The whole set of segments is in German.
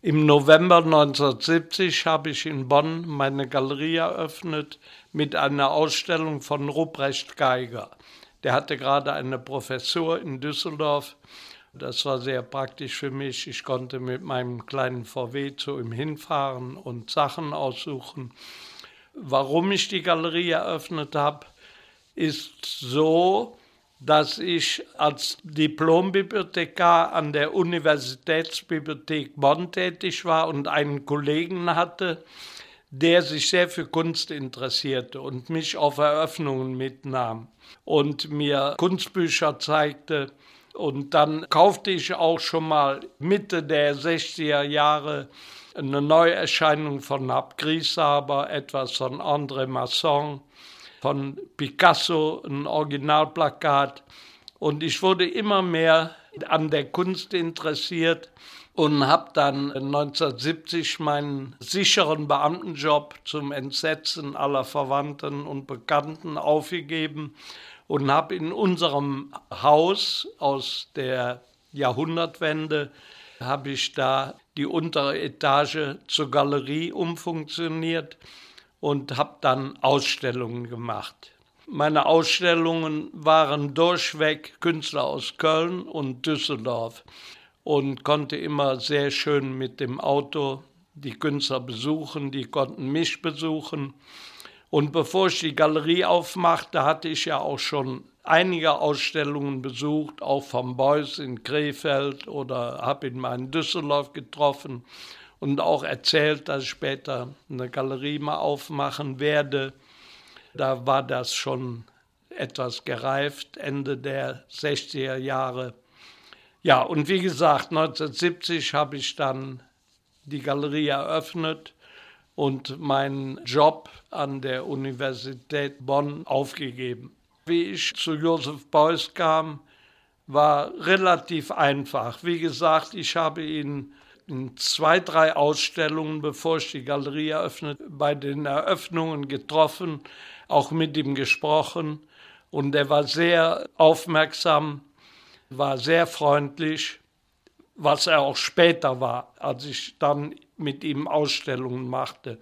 Im November 1970 habe ich in Bonn meine Galerie eröffnet mit einer Ausstellung von Ruprecht Geiger. Der hatte gerade eine Professur in Düsseldorf. Das war sehr praktisch für mich. Ich konnte mit meinem kleinen VW zu ihm hinfahren und Sachen aussuchen. Warum ich die Galerie eröffnet habe, ist so, dass ich als Diplombibliothekar an der Universitätsbibliothek Bonn tätig war und einen Kollegen hatte, der sich sehr für Kunst interessierte und mich auf Eröffnungen mitnahm und mir Kunstbücher zeigte. Und dann kaufte ich auch schon mal Mitte der 60er Jahre eine Neuerscheinung von Abgrisaber, etwas von André Masson von Picasso, ein Originalplakat. Und ich wurde immer mehr an der Kunst interessiert und habe dann 1970 meinen sicheren Beamtenjob zum Entsetzen aller Verwandten und Bekannten aufgegeben und habe in unserem Haus aus der Jahrhundertwende habe ich da die untere Etage zur Galerie umfunktioniert und habe dann Ausstellungen gemacht. Meine Ausstellungen waren durchweg Künstler aus Köln und Düsseldorf und konnte immer sehr schön mit dem Auto die Künstler besuchen, die konnten mich besuchen. Und bevor ich die Galerie aufmachte, hatte ich ja auch schon einige Ausstellungen besucht, auch vom Beuys in Krefeld oder habe ihn mal in Düsseldorf getroffen und auch erzählt, dass ich später eine Galerie mal aufmachen werde. Da war das schon etwas gereift, Ende der 60er Jahre. Ja, und wie gesagt, 1970 habe ich dann die Galerie eröffnet und meinen Job an der Universität Bonn aufgegeben. Wie ich zu Josef Beuys kam, war relativ einfach. Wie gesagt, ich habe ihn zwei, drei Ausstellungen, bevor ich die Galerie eröffnet, bei den Eröffnungen getroffen, auch mit ihm gesprochen. Und er war sehr aufmerksam, war sehr freundlich, was er auch später war, als ich dann mit ihm Ausstellungen machte.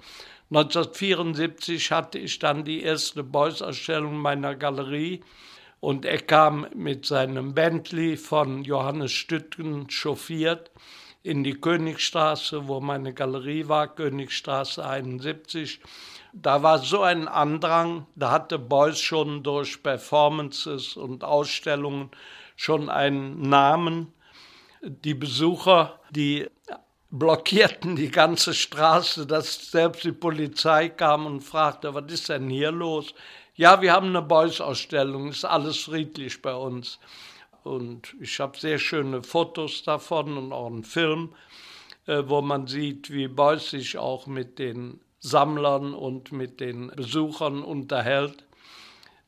1974 hatte ich dann die erste Beuys-Ausstellung meiner Galerie und er kam mit seinem Bentley von Johannes Stüttgen chauffiert in die Königstraße, wo meine Galerie war, Königstraße 71. Da war so ein Andrang, da hatte Beuys schon durch Performances und Ausstellungen schon einen Namen. Die Besucher, die blockierten die ganze Straße, dass selbst die Polizei kam und fragte, was ist denn hier los? Ja, wir haben eine Beuys-Ausstellung, ist alles friedlich bei uns. Und ich habe sehr schöne Fotos davon und auch einen Film, äh, wo man sieht, wie Beuys sich auch mit den Sammlern und mit den Besuchern unterhält.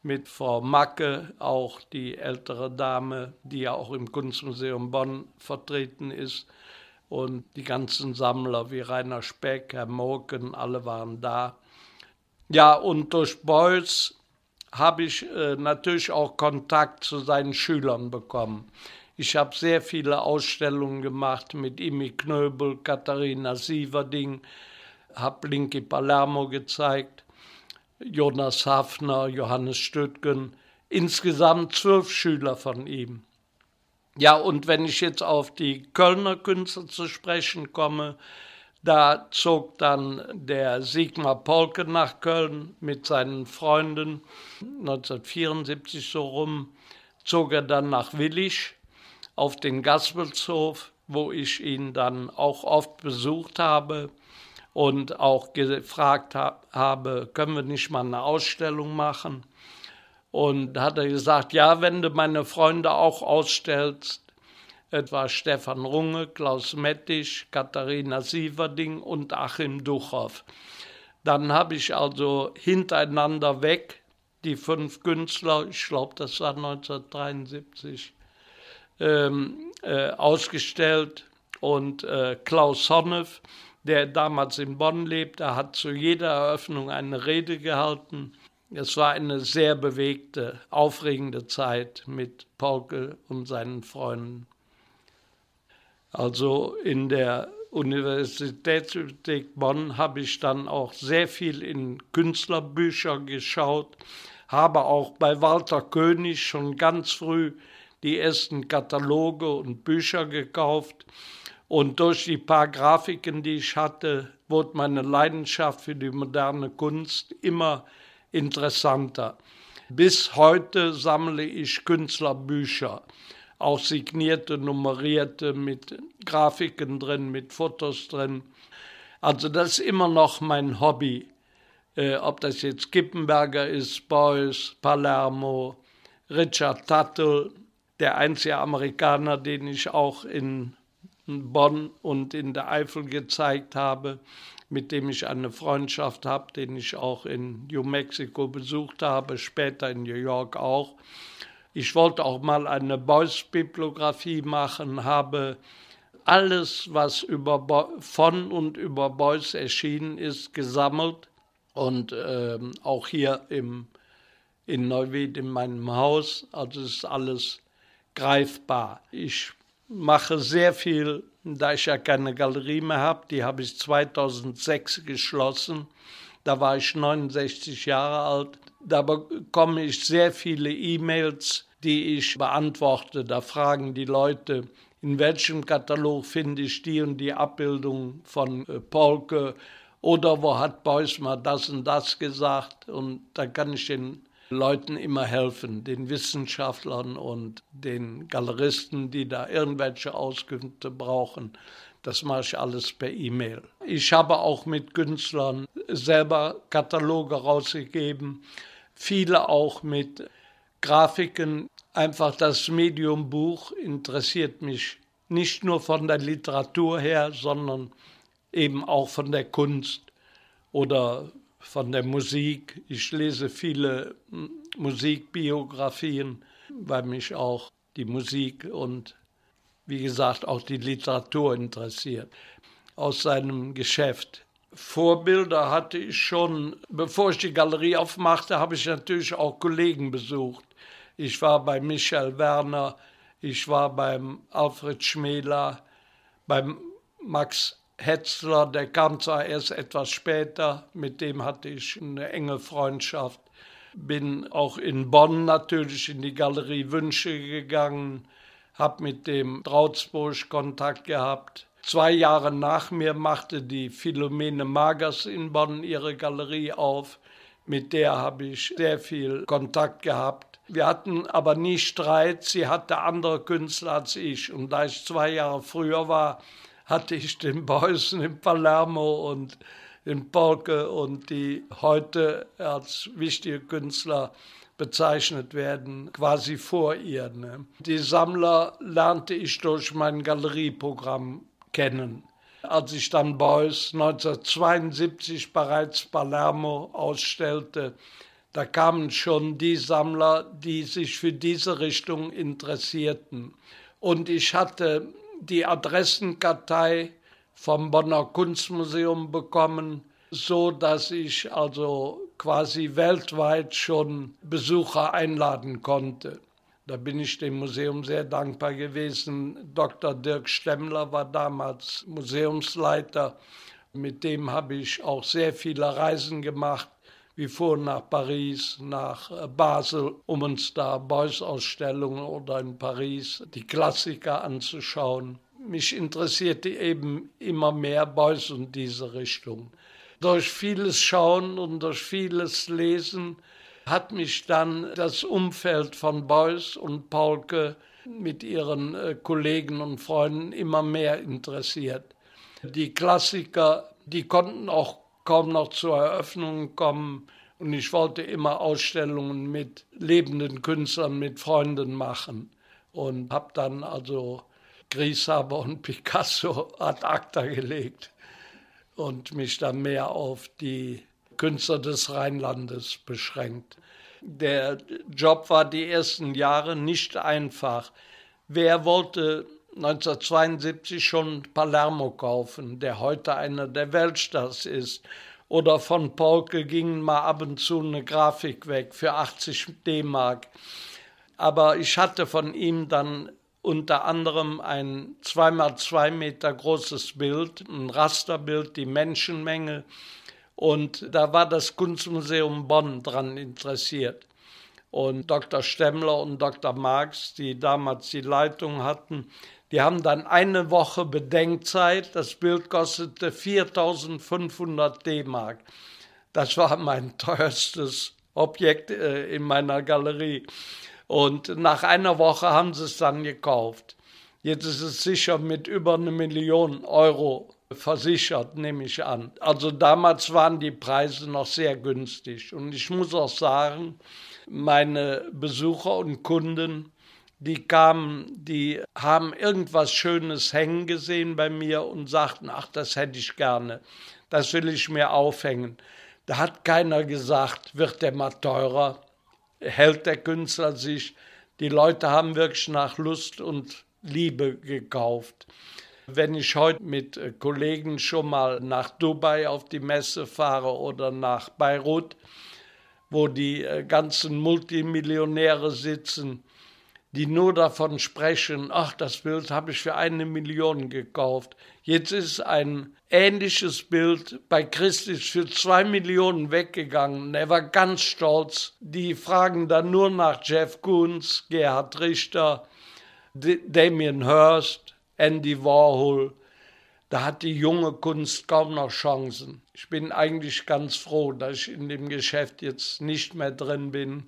Mit Frau Macke, auch die ältere Dame, die ja auch im Kunstmuseum Bonn vertreten ist. Und die ganzen Sammler wie Rainer Speck, Herr Moken, alle waren da. Ja, und durch Beuys habe ich äh, natürlich auch Kontakt zu seinen Schülern bekommen. Ich habe sehr viele Ausstellungen gemacht mit Imi Knöbel, Katharina Sieverding, habe Linky Palermo gezeigt, Jonas Hafner, Johannes Stöttgen, insgesamt zwölf Schüler von ihm. Ja, und wenn ich jetzt auf die Kölner Künstler zu sprechen komme, da zog dann der Sigmar Polke nach Köln mit seinen Freunden. 1974 so rum zog er dann nach Willig auf den Gaspelshof, wo ich ihn dann auch oft besucht habe und auch gefragt habe, können wir nicht mal eine Ausstellung machen? Und hat er gesagt, ja, wenn du meine Freunde auch ausstellst, etwa Stefan Runge, Klaus Mettisch, Katharina Sieverding und Achim Duchow. Dann habe ich also hintereinander weg die fünf Künstler, ich glaube, das war 1973, ähm, äh, ausgestellt. Und äh, Klaus Honneff, der damals in Bonn lebte, hat zu jeder Eröffnung eine Rede gehalten. Es war eine sehr bewegte, aufregende Zeit mit Pauke und seinen Freunden. Also in der Universitätsbibliothek Bonn habe ich dann auch sehr viel in Künstlerbücher geschaut, habe auch bei Walter König schon ganz früh die ersten Kataloge und Bücher gekauft. Und durch die paar Grafiken, die ich hatte, wurde meine Leidenschaft für die moderne Kunst immer interessanter. Bis heute sammle ich Künstlerbücher, auch signierte, nummerierte, mit Grafiken drin, mit Fotos drin. Also das ist immer noch mein Hobby. Äh, ob das jetzt Kippenberger ist, Beuys, Palermo, Richard Tuttle, der einzige Amerikaner, den ich auch in Bonn und in der Eifel gezeigt habe, mit dem ich eine Freundschaft habe, den ich auch in New Mexico besucht habe, später in New York auch. Ich wollte auch mal eine Beuys-Bibliografie machen, habe alles, was über Bo von und über Beuys erschienen ist, gesammelt und äh, auch hier im, in Neuwied in meinem Haus. Also ist alles greifbar. Ich mache sehr viel, da ich ja keine Galerie mehr habe. Die habe ich 2006 geschlossen. Da war ich 69 Jahre alt. Da bekomme ich sehr viele E-Mails, die ich beantworte. Da fragen die Leute, in welchem Katalog finde ich die und die Abbildung von äh, Polke oder wo hat Beuys mal das und das gesagt. Und da kann ich den Leuten immer helfen, den Wissenschaftlern und den Galeristen, die da irgendwelche Auskünfte brauchen. Das mache ich alles per E-Mail. Ich habe auch mit Künstlern selber Kataloge rausgegeben, viele auch mit Grafiken. Einfach das Medium Buch interessiert mich nicht nur von der Literatur her, sondern eben auch von der Kunst oder von der Musik. Ich lese viele Musikbiografien, weil mich auch die Musik und wie gesagt auch die Literatur interessiert aus seinem Geschäft. Vorbilder hatte ich schon, bevor ich die Galerie aufmachte, habe ich natürlich auch Kollegen besucht. Ich war bei Michael Werner, ich war beim Alfred Schmäler, beim Max Hetzler, der kam zwar erst etwas später, mit dem hatte ich eine enge Freundschaft. Bin auch in Bonn natürlich in die Galerie Wünsche gegangen, habe mit dem Trautsburg Kontakt gehabt. Zwei Jahre nach mir machte die Philomene Magers in Bonn ihre Galerie auf. Mit der habe ich sehr viel Kontakt gehabt. Wir hatten aber nie Streit. Sie hatte andere Künstler als ich. Und da ich zwei Jahre früher war, hatte ich den Beusen in Palermo und den Polke und die heute als wichtige Künstler bezeichnet werden, quasi vor ihr. Ne? Die Sammler lernte ich durch mein Galerieprogramm kennen. Als ich dann Beuys 1972 bereits Palermo ausstellte, da kamen schon die Sammler, die sich für diese Richtung interessierten. Und ich hatte die Adressenkartei vom Bonner Kunstmuseum bekommen, so dass ich also quasi weltweit schon Besucher einladen konnte. Da bin ich dem Museum sehr dankbar gewesen. Dr. Dirk Stemmler war damals Museumsleiter. Mit dem habe ich auch sehr viele Reisen gemacht wir fuhren nach Paris, nach äh, Basel, um uns da Beuys-Ausstellungen oder in Paris die Klassiker anzuschauen. Mich interessierte eben immer mehr Beuys und diese Richtung. Durch vieles Schauen und durch vieles Lesen hat mich dann das Umfeld von Beuys und Paulke mit ihren äh, Kollegen und Freunden immer mehr interessiert. Die Klassiker, die konnten auch kaum noch zur Eröffnung kommen. Und ich wollte immer Ausstellungen mit lebenden Künstlern, mit Freunden machen. Und habe dann also Grieshaber und Picasso ad acta gelegt und mich dann mehr auf die Künstler des Rheinlandes beschränkt. Der Job war die ersten Jahre nicht einfach. Wer wollte 1972 schon Palermo kaufen, der heute einer der Weltstars ist. Oder von Polke ging mal ab und zu eine Grafik weg für 80 D-Mark. Aber ich hatte von ihm dann unter anderem ein zweimal zwei Meter großes Bild, ein Rasterbild, die Menschenmenge. Und da war das Kunstmuseum Bonn dran interessiert. Und Dr. Stemmler und Dr. Marx, die damals die Leitung hatten, die haben dann eine Woche Bedenkzeit. Das Bild kostete 4500 D-Mark. Das war mein teuerstes Objekt äh, in meiner Galerie. Und nach einer Woche haben sie es dann gekauft. Jetzt ist es sicher mit über eine Million Euro versichert, nehme ich an. Also damals waren die Preise noch sehr günstig. Und ich muss auch sagen, meine Besucher und Kunden, die kamen, die haben irgendwas Schönes hängen gesehen bei mir und sagten, ach, das hätte ich gerne, das will ich mir aufhängen. Da hat keiner gesagt, wird der mal teurer, hält der Künstler sich. Die Leute haben wirklich nach Lust und Liebe gekauft. Wenn ich heute mit Kollegen schon mal nach Dubai auf die Messe fahre oder nach Beirut, wo die äh, ganzen Multimillionäre sitzen, die nur davon sprechen, ach, das Bild habe ich für eine Million gekauft. Jetzt ist ein ähnliches Bild bei Christus für zwei Millionen weggegangen. Er war ganz stolz. Die fragen dann nur nach Jeff Koons, Gerhard Richter, Damien Hirst, Andy Warhol. Da hat die junge Kunst kaum noch Chancen. Ich bin eigentlich ganz froh, dass ich in dem Geschäft jetzt nicht mehr drin bin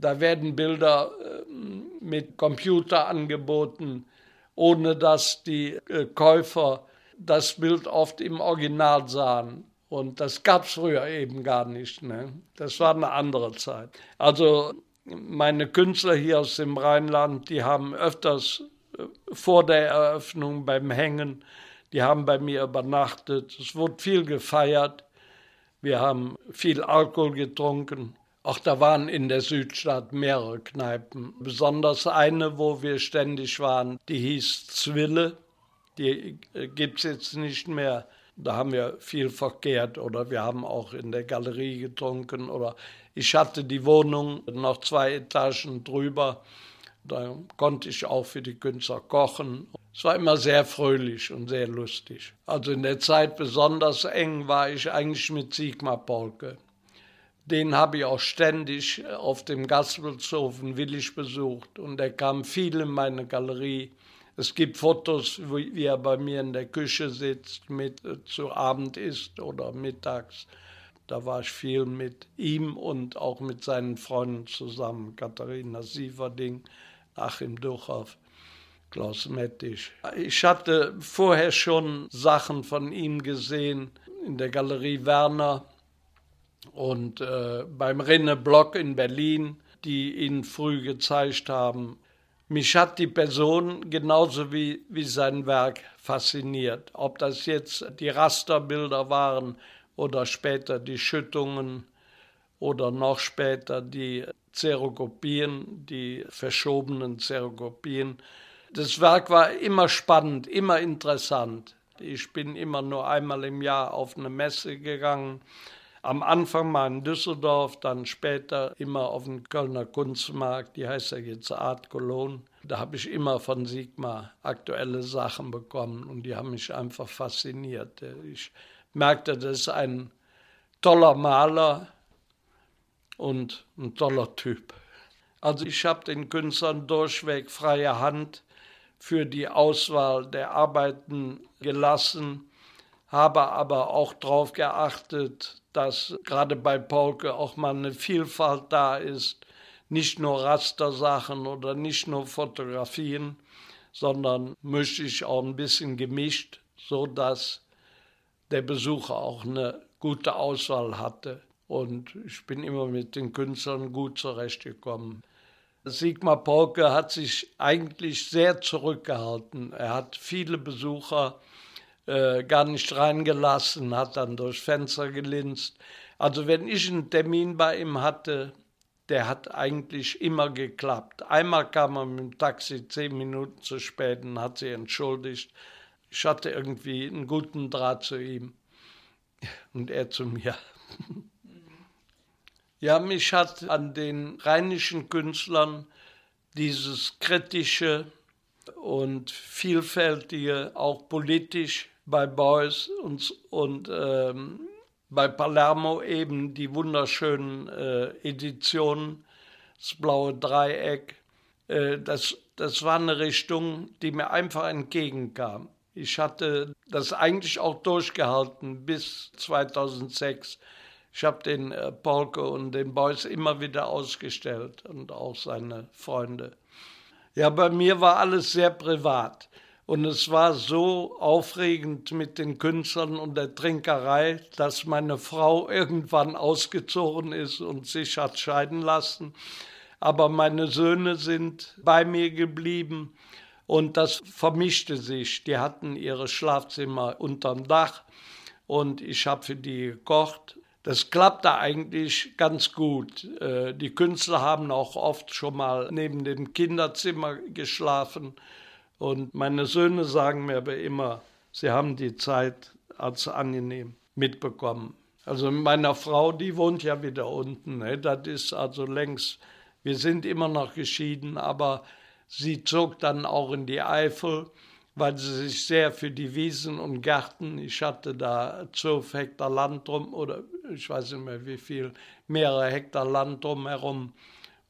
da werden Bilder ähm, mit Computer angeboten, ohne dass die äh, Käufer das Bild oft im Original sahen. Und das gab es früher eben gar nicht. Ne? Das war eine andere Zeit. Also meine Künstler hier aus dem Rheinland, die haben öfters äh, vor der Eröffnung beim Hängen, die haben bei mir übernachtet. Es wurde viel gefeiert. Wir haben viel Alkohol getrunken. Auch da waren in der Südstadt mehrere Kneipen. Besonders eine, wo wir ständig waren, die hieß Zwille. Die äh, gibt es jetzt nicht mehr. Da haben wir viel verkehrt oder wir haben auch in der Galerie getrunken oder ich hatte die Wohnung noch zwei Etagen drüber. Da konnte ich auch für die Künstler kochen. Es war immer sehr fröhlich und sehr lustig. Also in der Zeit besonders eng war ich eigentlich mit Sigmar Polke. Den habe ich auch ständig äh, auf dem Gaspelshofen Willig besucht und er kam viel in meine Galerie. Es gibt Fotos, wie er bei mir in der Küche sitzt, mit äh, zu Abend isst oder mittags. Da war ich viel mit ihm und auch mit seinen Freunden zusammen. Katharina Sieverding, Achim Duchow, Klaus Mettisch. Ich hatte vorher schon Sachen von ihm gesehen in der Galerie Werner und äh, beim Renne Block in Berlin, die ihn früh gezeigt haben. Mich hat die Person genauso wie, wie sein Werk fasziniert. Ob das jetzt die Rasterbilder waren oder später die Schüttungen oder noch später die Zerokopien, die verschobenen Zerokopien. Das Werk war immer spannend, immer interessant. Ich bin immer nur einmal im Jahr auf eine Messe gegangen am Anfang mal in Düsseldorf, dann später immer auf dem Kölner Kunstmarkt, die heißt ja jetzt Art Cologne. Da habe ich immer von Sigmar aktuelle Sachen bekommen und die haben mich einfach fasziniert. Ich merkte, das ist ein toller Maler und ein toller Typ. Also ich habe den Künstlern durchweg freie Hand für die Auswahl der Arbeiten gelassen, habe aber auch darauf geachtet, dass gerade bei Polke auch mal eine Vielfalt da ist, nicht nur Rastersachen oder nicht nur Fotografien, sondern ich auch ein bisschen gemischt, so dass der Besucher auch eine gute Auswahl hatte. Und ich bin immer mit den Künstlern gut zurechtgekommen. Sigmar Polke hat sich eigentlich sehr zurückgehalten. Er hat viele Besucher äh, gar nicht reingelassen, hat dann durchs Fenster gelinst. Also wenn ich einen Termin bei ihm hatte, der hat eigentlich immer geklappt. Einmal kam er mit dem Taxi zehn Minuten zu spät und hat sich entschuldigt. Ich hatte irgendwie einen guten Draht zu ihm und er zu mir. Ja, mich hat an den rheinischen Künstlern dieses kritische, und vielfältige, auch politisch bei Beuys und, und ähm, bei Palermo eben die wunderschönen äh, Editionen, das blaue Dreieck. Äh, das, das war eine Richtung, die mir einfach entgegenkam. Ich hatte das eigentlich auch durchgehalten bis 2006. Ich habe den äh, Polke und den Beuys immer wieder ausgestellt und auch seine Freunde. Ja, bei mir war alles sehr privat. Und es war so aufregend mit den Künstlern und der Trinkerei, dass meine Frau irgendwann ausgezogen ist und sich hat scheiden lassen. Aber meine Söhne sind bei mir geblieben und das vermischte sich. Die hatten ihre Schlafzimmer unterm Dach und ich habe für die gekocht. Das klappte eigentlich ganz gut. Äh, die Künstler haben auch oft schon mal neben dem Kinderzimmer geschlafen und meine Söhne sagen mir aber immer, sie haben die Zeit als angenehm mitbekommen. Also meiner Frau, die wohnt ja wieder unten. Ne? Das ist also längst, wir sind immer noch geschieden, aber sie zog dann auch in die Eifel, weil sie sich sehr für die Wiesen und Gärten, ich hatte da zwölf Hektar Land drum oder ich weiß nicht mehr wie viel, mehrere Hektar Land drumherum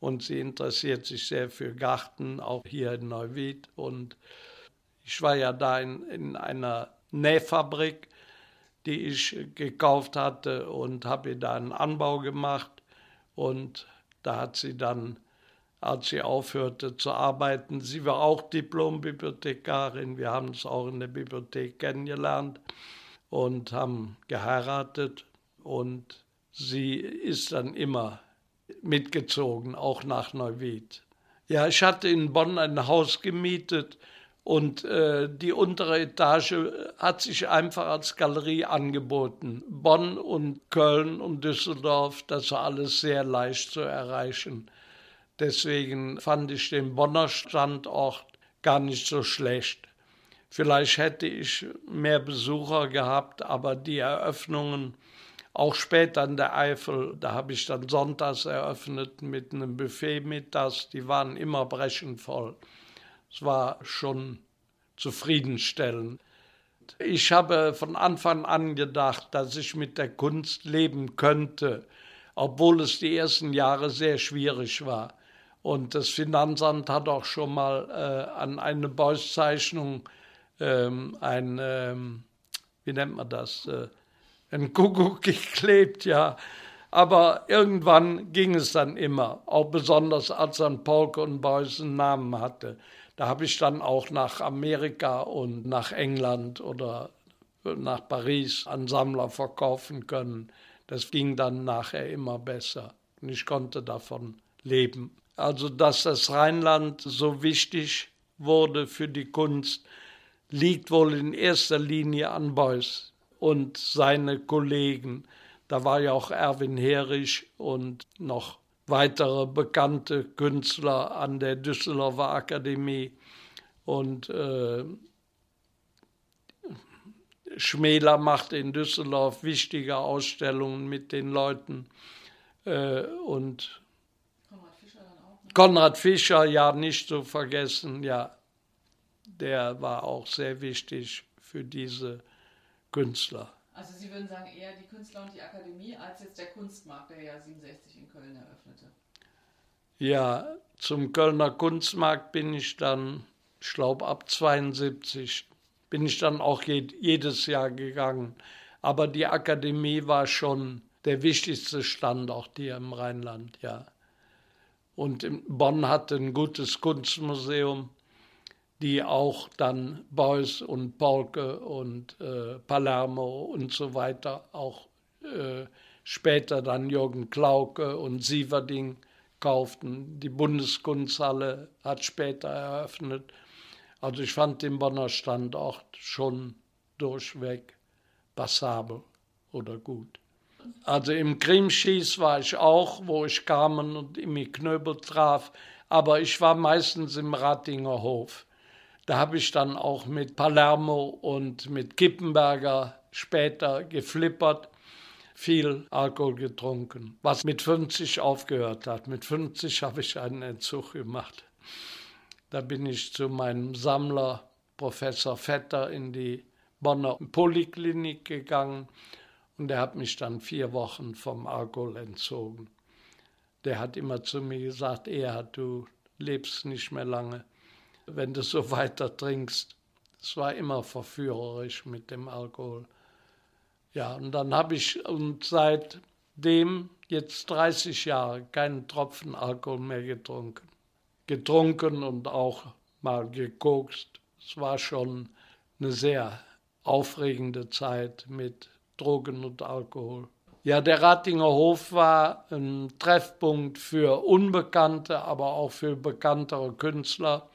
und sie interessiert sich sehr für Garten, auch hier in Neuwied. Und ich war ja da in, in einer Nähfabrik, die ich gekauft hatte und habe ihr da einen Anbau gemacht. Und da hat sie dann, als sie aufhörte zu arbeiten, sie war auch Diplombibliothekarin. Wir haben uns auch in der Bibliothek kennengelernt und haben geheiratet. Und sie ist dann immer mitgezogen, auch nach Neuwied. Ja, ich hatte in Bonn ein Haus gemietet und äh, die untere Etage hat sich einfach als Galerie angeboten. Bonn und Köln und Düsseldorf, das war alles sehr leicht zu erreichen. Deswegen fand ich den Bonner Standort gar nicht so schlecht. Vielleicht hätte ich mehr Besucher gehabt, aber die Eröffnungen auch später in der Eifel, da habe ich dann sonntags eröffnet mit einem Buffet mittags, die waren immer brechend voll. Es war schon zufriedenstellend. Ich habe von Anfang an gedacht, dass ich mit der Kunst leben könnte, obwohl es die ersten Jahre sehr schwierig war. Und das Finanzamt hat auch schon mal äh, an eine Beuys-Zeichnung ähm, ein, ähm, wie nennt man das, äh, ein Kuckuck geklebt, ja. Aber irgendwann ging es dann immer, auch besonders als dann Polke und Beuys einen Namen hatte. Da habe ich dann auch nach Amerika und nach England oder nach Paris an Sammler verkaufen können. Das ging dann nachher immer besser und ich konnte davon leben. Also, dass das Rheinland so wichtig wurde für die Kunst, liegt wohl in erster Linie an Beuys und seine Kollegen. Da war ja auch Erwin Herrich und noch weitere bekannte Künstler an der Düsseldorfer Akademie. Und äh, Schmäler macht in Düsseldorf wichtige Ausstellungen mit den Leuten. Äh, und Konrad Fischer, ne? Konrad Fischer, ja, nicht zu vergessen, ja, der war auch sehr wichtig für diese Künstler. Also Sie würden sagen, eher die Künstler und die Akademie als jetzt der Kunstmarkt, der ja 67 in Köln eröffnete. Ja, zum Kölner Kunstmarkt bin ich dann, ich glaube ab 72, bin ich dann auch je, jedes Jahr gegangen. Aber die Akademie war schon der wichtigste Standort hier im Rheinland, ja. Und Bonn hatte ein gutes Kunstmuseum die auch dann Beuys und Polke und äh, Palermo und so weiter, auch äh, später dann Jürgen Klauke und Sieverding kauften. Die Bundeskunsthalle hat später eröffnet. Also ich fand den Bonner Standort schon durchweg passabel oder gut. Also im Grimschieß war ich auch, wo ich Carmen und Imi Knöbel traf, aber ich war meistens im Ratinger Hof. Da habe ich dann auch mit Palermo und mit Kippenberger später geflippert, viel Alkohol getrunken, was mit 50 aufgehört hat. Mit 50 habe ich einen Entzug gemacht. Da bin ich zu meinem Sammler, Professor Vetter, in die Bonner Poliklinik gegangen und er hat mich dann vier Wochen vom Alkohol entzogen. Der hat immer zu mir gesagt, Erhard, du lebst nicht mehr lange, wenn du so weiter trinkst. Es war immer verführerisch mit dem Alkohol. Ja, und dann habe ich und seitdem jetzt 30 Jahre keinen Tropfen Alkohol mehr getrunken. Getrunken und auch mal gekokst. Es war schon eine sehr aufregende Zeit mit Drogen und Alkohol. Ja, der Ratinger Hof war ein Treffpunkt für Unbekannte, aber auch für bekanntere Künstler.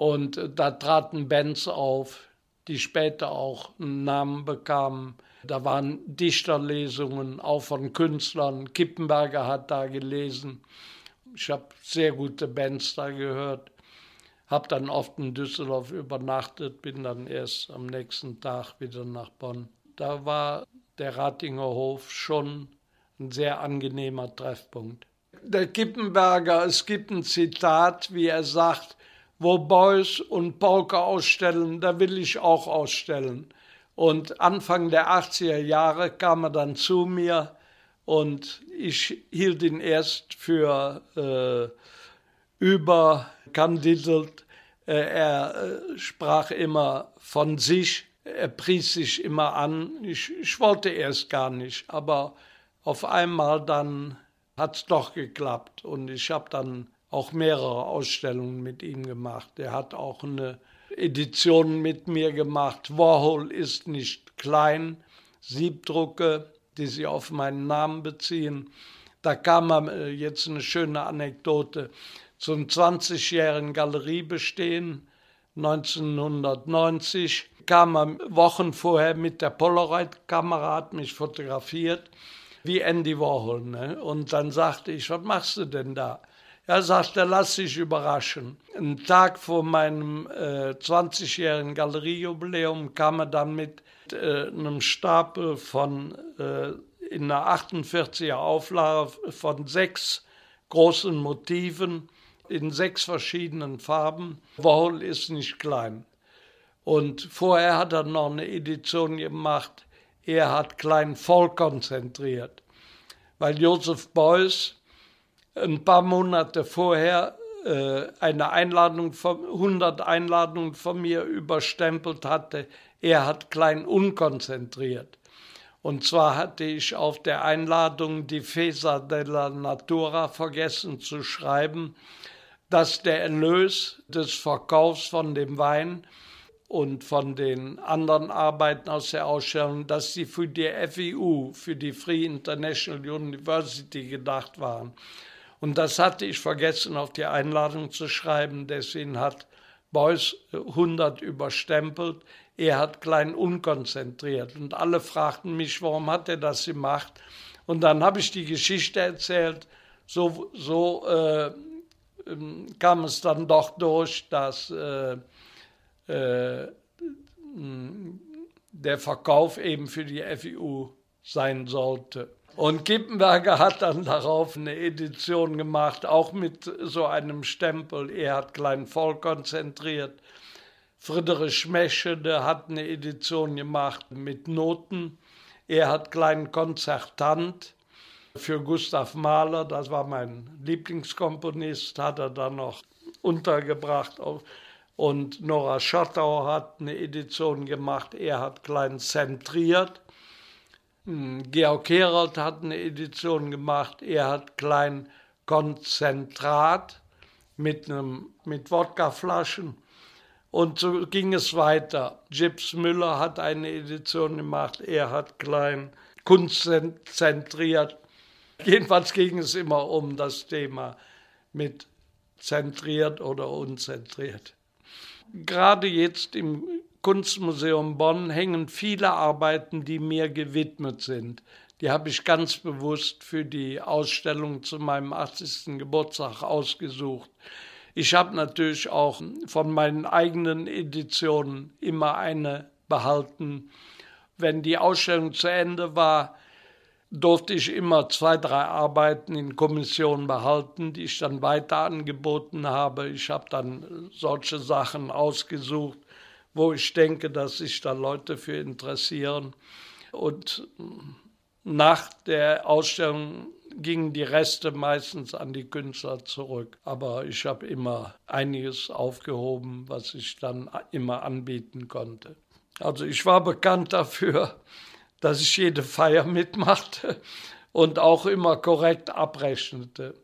Und da traten Bands auf, die später auch einen Namen bekamen. Da waren Dichterlesungen, auch von Künstlern. Kippenberger hat da gelesen. Ich habe sehr gute Bands da gehört. Habe dann oft in Düsseldorf übernachtet, bin dann erst am nächsten Tag wieder nach Bonn. Da war der Ratinger Hof schon ein sehr angenehmer Treffpunkt. Der Kippenberger, es gibt ein Zitat, wie er sagt, wo Beuys und Polka ausstellen, da will ich auch ausstellen. Und Anfang der 80er Jahre kam er dann zu mir und ich hielt ihn erst für äh, überkandidelt. Äh, er äh, sprach immer von sich, er pries sich immer an. Ich, ich wollte erst gar nicht, aber auf einmal dann hat es doch geklappt und ich habe dann auch mehrere Ausstellungen mit ihm gemacht. Er hat auch eine Edition mit mir gemacht. Warhol ist nicht klein, Siebdrucke, die sich auf meinen Namen beziehen. Da kam äh, jetzt eine schöne Anekdote zum 20-jährigen Galeriebestehen 1990 kam er Wochen vorher mit der Polaroid-Kamera, hat mich fotografiert, wie Andy Warhol. Ne? Und dann sagte ich, was machst du denn da? Er sagte, lass dich überraschen. Einen Tag vor meinem äh, 20-jährigen Galeriejubiläum kam er dann mit äh, einem Stapel von äh, in einer 48er Auflage von sechs großen Motiven in sechs verschiedenen Farben. Warhol ist nicht klein. Und vorher hat er noch eine Edition gemacht, er hat Klein voll konzentriert, weil Joseph Beuys ein paar Monate vorher äh, eine Einladung von 100 Einladungen von mir überstempelt hatte. Er hat klein unkonzentriert. Und zwar hatte ich auf der Einladung die Fesa della Natura vergessen zu schreiben, dass der Erlös des Verkaufs von dem Wein und von den anderen Arbeiten aus der Ausstellung, dass sie für die FIU, für die Free International University gedacht waren. Und das hatte ich vergessen auf die Einladung zu schreiben. Deswegen hat Beuys 100 überstempelt. Er hat klein unkonzentriert. Und alle fragten mich, warum hat er das gemacht? Und dann habe ich die Geschichte erzählt. So, so äh, ähm, kam es dann doch durch, dass äh, äh, der Verkauf eben für die FIU sein sollte. Und Kippenberger hat dann darauf eine Edition gemacht, auch mit so einem Stempel. Er hat Klein voll konzentriert. Friedrich Meschede hat eine Edition gemacht mit Noten. Er hat Klein Konzertant für Gustav Mahler, das war mein Lieblingskomponist, hat er dann noch untergebracht. Und Nora Schottau hat eine Edition gemacht, er hat Klein zentriert. Hm, Georg Herold hat eine Edition gemacht, er hat klein Konzentrat mit, einem, mit Wodkaflaschen. Und so ging es weiter. Jips Müller hat eine Edition gemacht, er hat klein kunstzentriert. Jedenfalls ging es immer um das Thema mit zentriert oder unzentriert. Gerade jetzt im Kunstmuseum Bonn hängen viele Arbeiten, die mir gewidmet sind. Die habe ich ganz bewusst für die Ausstellung zu meinem 80. Geburtstag ausgesucht. Ich habe natürlich auch von meinen eigenen Editionen immer eine behalten. Wenn die Ausstellung zu Ende war, durfte ich immer zwei, drei Arbeiten in Kommission behalten, die ich dann weiter angeboten habe. Ich habe dann solche Sachen ausgesucht, wo ich denke, dass sich da Leute für interessieren. Und nach der Ausstellung gingen die Reste meistens an die Künstler zurück. Aber ich habe immer einiges aufgehoben, was ich dann immer anbieten konnte. Also ich war bekannt dafür, dass ich jede Feier mitmachte und auch immer korrekt abrechnete.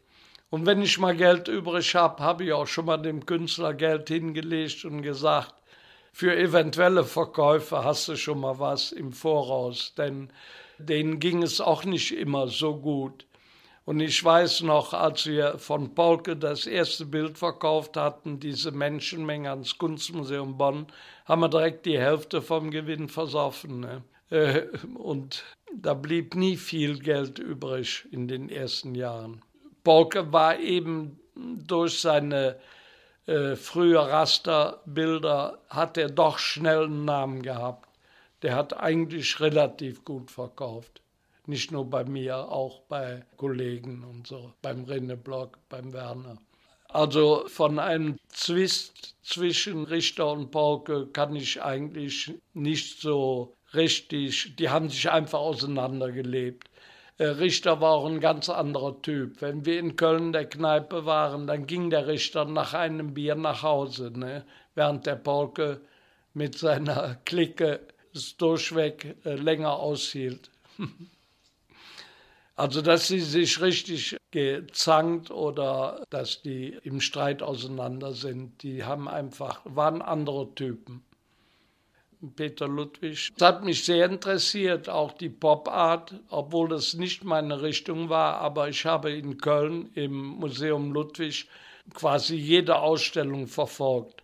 Und wenn ich mal Geld übrig habe, habe ich auch schon mal dem Künstler Geld hingelegt und gesagt, für eventuelle Verkäufe hast du schon mal was im Voraus, denn denen ging es auch nicht immer so gut. Und ich weiß noch, als wir von Polke das erste Bild verkauft hatten, diese Menschenmenge ans Kunstmuseum Bonn, haben wir direkt die Hälfte vom Gewinn versoffen. Ne? Äh, und da blieb nie viel Geld übrig in den ersten Polke Polke war eben durch seine äh, frühe Rasterbilder, hat er doch schnell einen Namen gehabt. Der hat eigentlich relativ gut verkauft. Nicht nur bei mir, auch bei Kollegen und so, beim René Block, beim Werner. Also von einem Zwist zwischen Richter und Pauke kann ich eigentlich nicht so richtig, die haben sich einfach auseinandergelebt. Richter war auch ein ganz anderer Typ. Wenn wir in Köln der Kneipe waren, dann ging der Richter nach einem Bier nach Hause, ne? während der Polke mit seiner Clique es durchweg äh, länger aushielt. Also, dass sie sich richtig gezankt oder dass die im Streit auseinander sind, die haben einfach, waren andere Typen. Peter Ludwig. Das hat mich sehr interessiert, auch die Pop-Art, obwohl das nicht meine Richtung war, aber ich habe in Köln im Museum Ludwig quasi jede Ausstellung verfolgt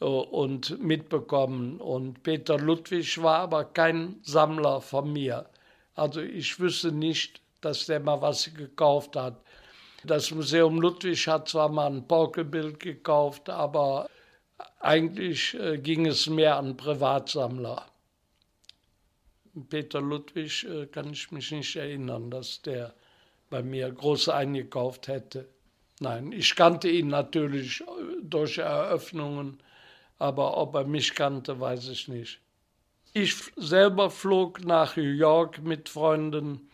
äh, und mitbekommen. Und Peter Ludwig war aber kein Sammler von mir. Also ich wüsste nicht, dass der mal was gekauft hat. Das Museum Ludwig hat zwar mal ein Polkebild gekauft, aber eigentlich äh, ging es mehr an Privatsammler. Peter Ludwig äh, kann ich mich nicht erinnern, dass der bei mir groß eingekauft hätte. Nein, ich kannte ihn natürlich äh, durch Eröffnungen, aber ob er mich kannte, weiß ich nicht. Ich selber flog nach New York mit Freunden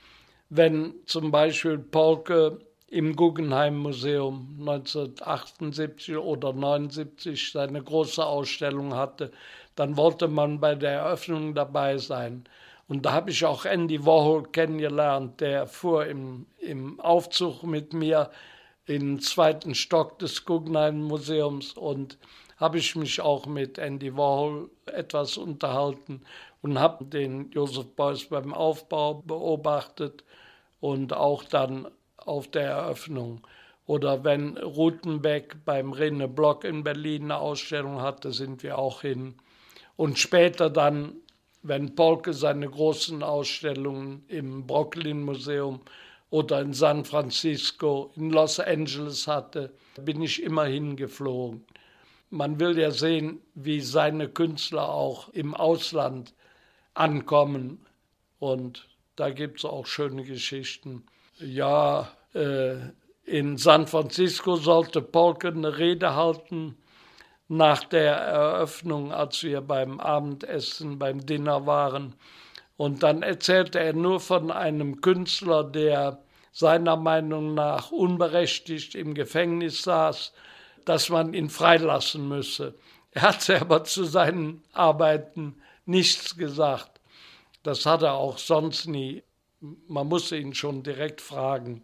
wenn zum Beispiel Polke im Guggenheim Museum 1978 oder 1979 seine große Ausstellung hatte, dann wollte man bei der Eröffnung dabei sein. Und da habe ich auch Andy Warhol kennengelernt, der fuhr im, im Aufzug mit mir im zweiten Stock des Guggenheim Museums und habe ich mich auch mit Andy Warhol etwas unterhalten und habe den Joseph Beuys beim Aufbau beobachtet und auch dann auf der Eröffnung. Oder wenn Rutenbeck beim Rene Block in Berlin eine Ausstellung hatte, sind wir auch hin. Und später dann, wenn Polke seine großen Ausstellungen im Brooklyn Museum oder in San Francisco, in Los Angeles hatte, bin ich immer hingeflogen. Man will ja sehen, wie seine Künstler auch im Ausland ankommen. Und da gibt es auch schöne Geschichten. Ja, äh, in San Francisco sollte Polke eine Rede halten nach der Eröffnung, als wir beim Abendessen, beim Dinner waren. Und dann erzählte er nur von einem Künstler, der seiner Meinung nach unberechtigt im Gefängnis saß, dass man ihn freilassen müsse. Er hatte aber zu seinen Arbeiten nichts gesagt. Das hat er auch sonst nie. Man musste ihn schon direkt fragen,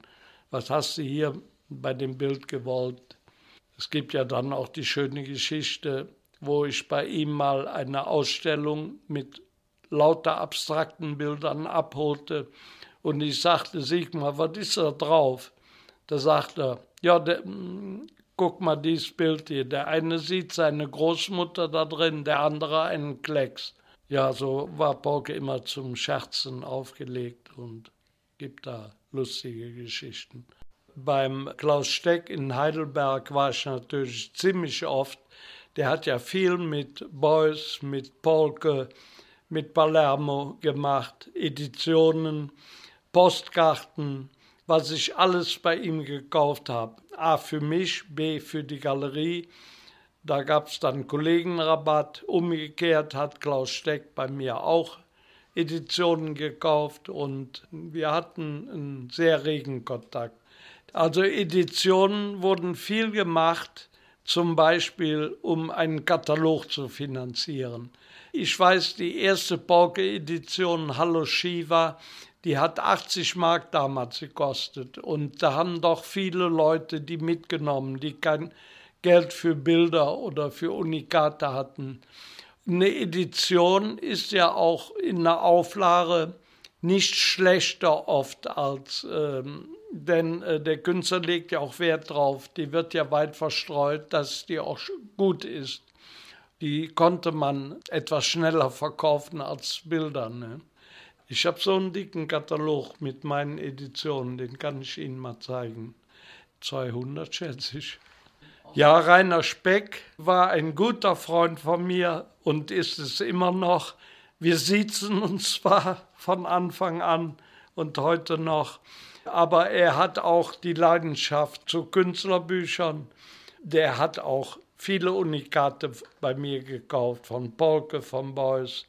was hast du hier bei dem Bild gewollt? Es gibt ja dann auch die schöne Geschichte, wo ich bei ihm mal eine Ausstellung mit lauter abstrakten Bildern abholte und ich sagte, Sigmar, was ist da drauf? Da sagt er, ja, der, hm, guck mal dieses Bild hier. Der eine sieht seine Großmutter da drin, der andere einen Klecks. Ja, so war Borke immer zum Scherzen aufgelegt und gibt da lustige Geschichten. Beim Klaus Steck in Heidelberg war ich natürlich ziemlich oft. Der hat ja viel mit Beuys, mit Polke, mit Palermo gemacht, Editionen. Postkarten, was ich alles bei ihm gekauft habe. A für mich, B für die Galerie. Da gab es dann Kollegenrabatt. Umgekehrt hat Klaus Steck bei mir auch Editionen gekauft und wir hatten einen sehr regen Kontakt. Also Editionen wurden viel gemacht, zum Beispiel um einen Katalog zu finanzieren. Ich weiß, die erste Pauke-Edition Hallo Shiva, die hat 80 Mark damals gekostet. Und da haben doch viele Leute die mitgenommen, die kein Geld für Bilder oder für Unikate hatten. Eine Edition ist ja auch in der Auflage nicht schlechter oft als, ähm, denn äh, der Künstler legt ja auch Wert drauf, die wird ja weit verstreut, dass die auch gut ist die konnte man etwas schneller verkaufen als Bilder. Ne? Ich habe so einen dicken Katalog mit meinen Editionen, den kann ich Ihnen mal zeigen. 200 schätze ich. Ja, Rainer Speck war ein guter Freund von mir und ist es immer noch. Wir sitzen uns zwar von Anfang an und heute noch, aber er hat auch die Leidenschaft zu Künstlerbüchern. Der hat auch viele Unikate bei mir gekauft, von Polke, von Beuys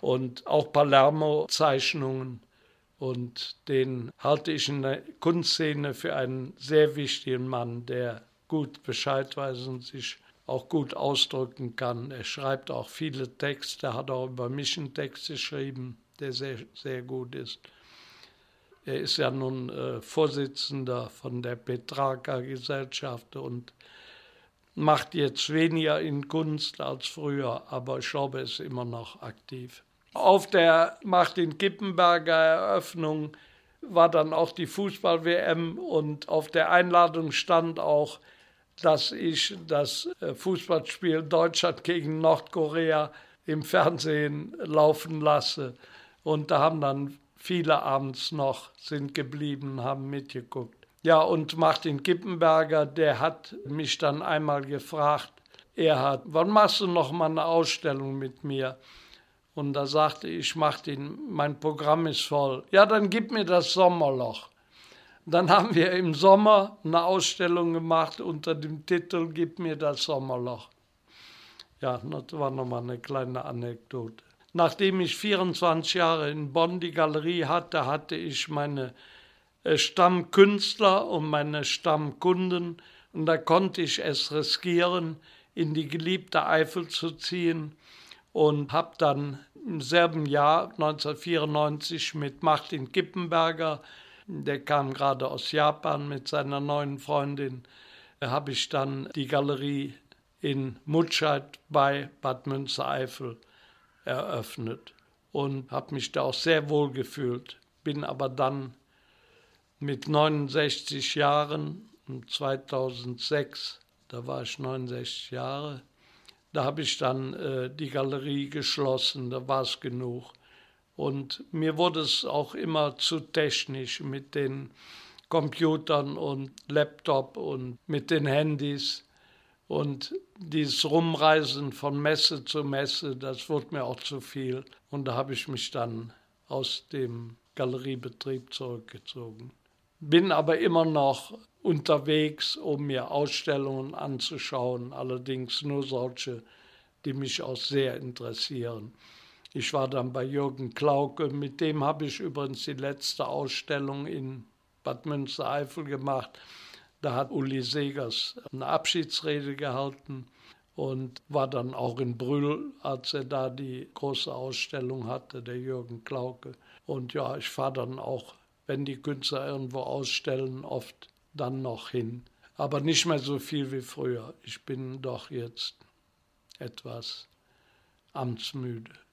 und auch Palermo-Zeichnungen. Und den halte ich in der Kunstszene für einen sehr wichtigen Mann, der gut Bescheid weiß und sich auch gut ausdrücken kann. Er schreibt auch viele Texte, hat auch über mich einen Text geschrieben, der sehr, sehr gut ist. Er ist ja nun äh, Vorsitzender von der Petrarca-Gesellschaft und macht jetzt weniger in Kunst als früher, aber ich glaube, er ist immer noch aktiv. Auf der Martin Kippenberger Eröffnung war dann auch die Fußball-WM und auf der Einladung stand auch, dass ich das äh, Fußballspiel Deutschland gegen Nordkorea im Fernsehen laufen lasse. Und da haben dann viele abends noch sind geblieben, haben mitgeguckt. Ja, und Martin Kippenberger, der hat mich dann einmal gefragt, er hat, wann machst du noch mal eine Ausstellung mit mir? Und da sagte ich, Martin, mein Programm ist voll. Ja, dann gib mir das Sommerloch. Dann haben wir im Sommer eine Ausstellung gemacht unter dem Titel Gib mir das Sommerloch. Ja, das war nochmal eine kleine Anekdote. Nachdem ich 24 Jahre in Bonn die Galerie hatte, hatte ich meine äh, Stammkünstler und meine Stammkunden. Und da konnte ich es riskieren, in die geliebte Eifel zu ziehen und habe dann im selben Jahr 1994 mit Martin Kippenberger, der kam gerade aus Japan mit seiner neuen Freundin, habe ich dann die Galerie in Mutscheid bei Bad Münstereifel eröffnet und habe mich da auch sehr wohl gefühlt, bin aber dann mit 69 Jahren, 2006, da war ich 69 Jahre, da habe ich dann äh, die Galerie geschlossen, da war es genug. Und mir wurde es auch immer zu technisch mit den Computern und Laptop und mit den Handys. Und dieses Rumreisen von Messe zu Messe, das wurde mir auch zu viel. Und da habe ich mich dann aus dem Galeriebetrieb zurückgezogen bin aber immer noch unterwegs, um mir Ausstellungen anzuschauen, allerdings nur solche, die mich auch sehr interessieren. Ich war dann bei Jürgen Klauke, mit dem habe ich übrigens die letzte Ausstellung in Bad Münstereifel gemacht. Da hat Uli Segers eine Abschiedsrede gehalten und war dann auch in Brühl, als er da die große Ausstellung hatte, der Jürgen Klauke. Und ja, ich fahre dann auch wenn die Künstler irgendwo ausstellen, oft dann noch hin. Aber nicht mehr so viel wie früher. Ich bin doch jetzt etwas amtsmüde.